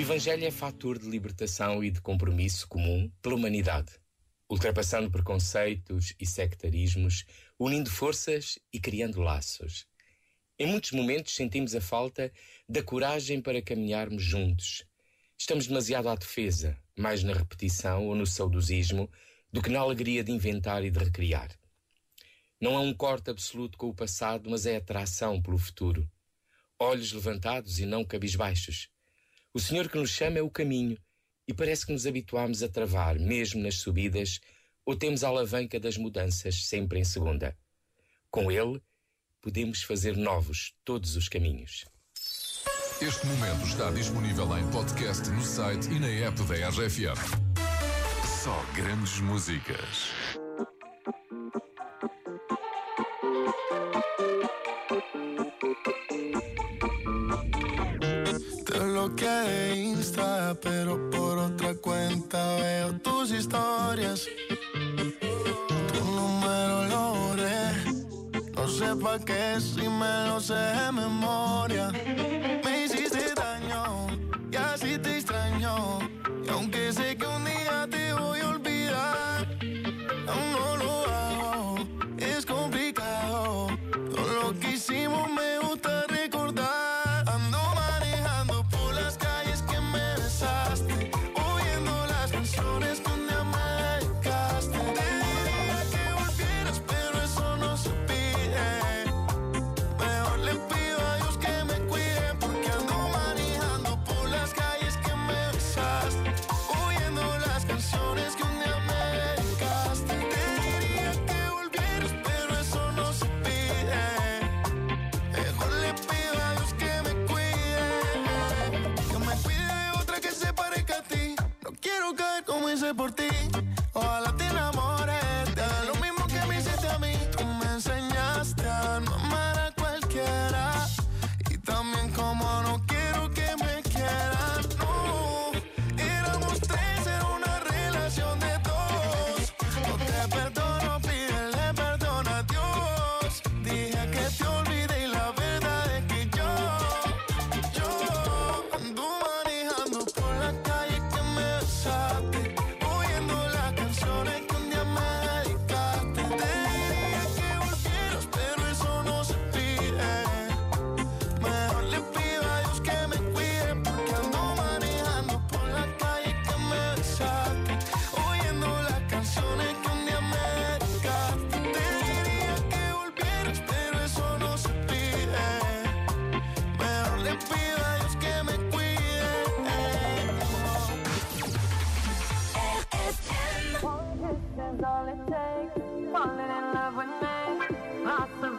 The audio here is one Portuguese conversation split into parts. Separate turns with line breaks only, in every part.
O Evangelho é fator de libertação e de compromisso comum pela humanidade, ultrapassando preconceitos e sectarismos, unindo forças e criando laços. Em muitos momentos sentimos a falta da coragem para caminharmos juntos. Estamos demasiado à defesa, mais na repetição ou no saudosismo, do que na alegria de inventar e de recriar. Não há um corte absoluto com o passado, mas é atração pelo futuro. Olhos levantados e não cabisbaixos. O Senhor que nos chama é o caminho e parece que nos habituamos a travar, mesmo nas subidas, ou temos a alavanca das mudanças sempre em segunda. Com Ele, podemos fazer novos todos os caminhos.
Este momento está disponível em podcast no site e na app da RFM. Só grandes músicas.
Te bloqueé de Insta, pero por otra cuenta veo tus historias. Tu número lo borré. No sé pa' qué si me lo sé de memoria. Me hiciste daño y así te extraño. Y aunque sé que un día
reportar all it takes. Falling in love with me. Possibilities.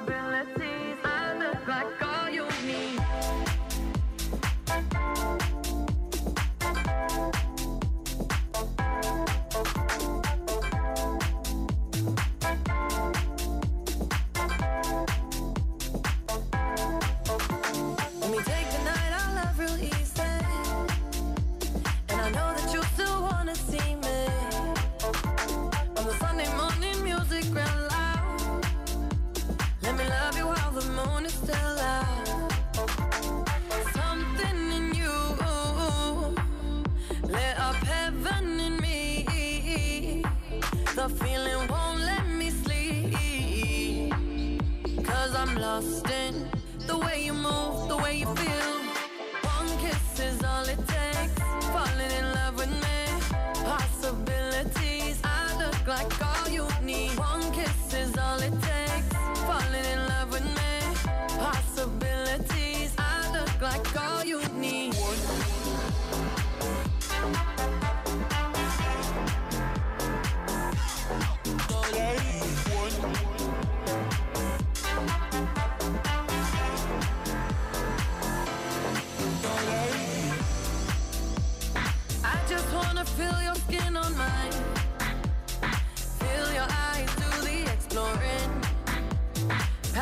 Lost in the way you move, the way you feel.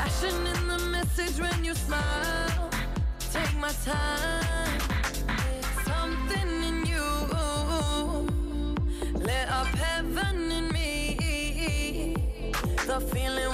Passion in the message when you smile. Take my time. Something in you lit up heaven in me. The feeling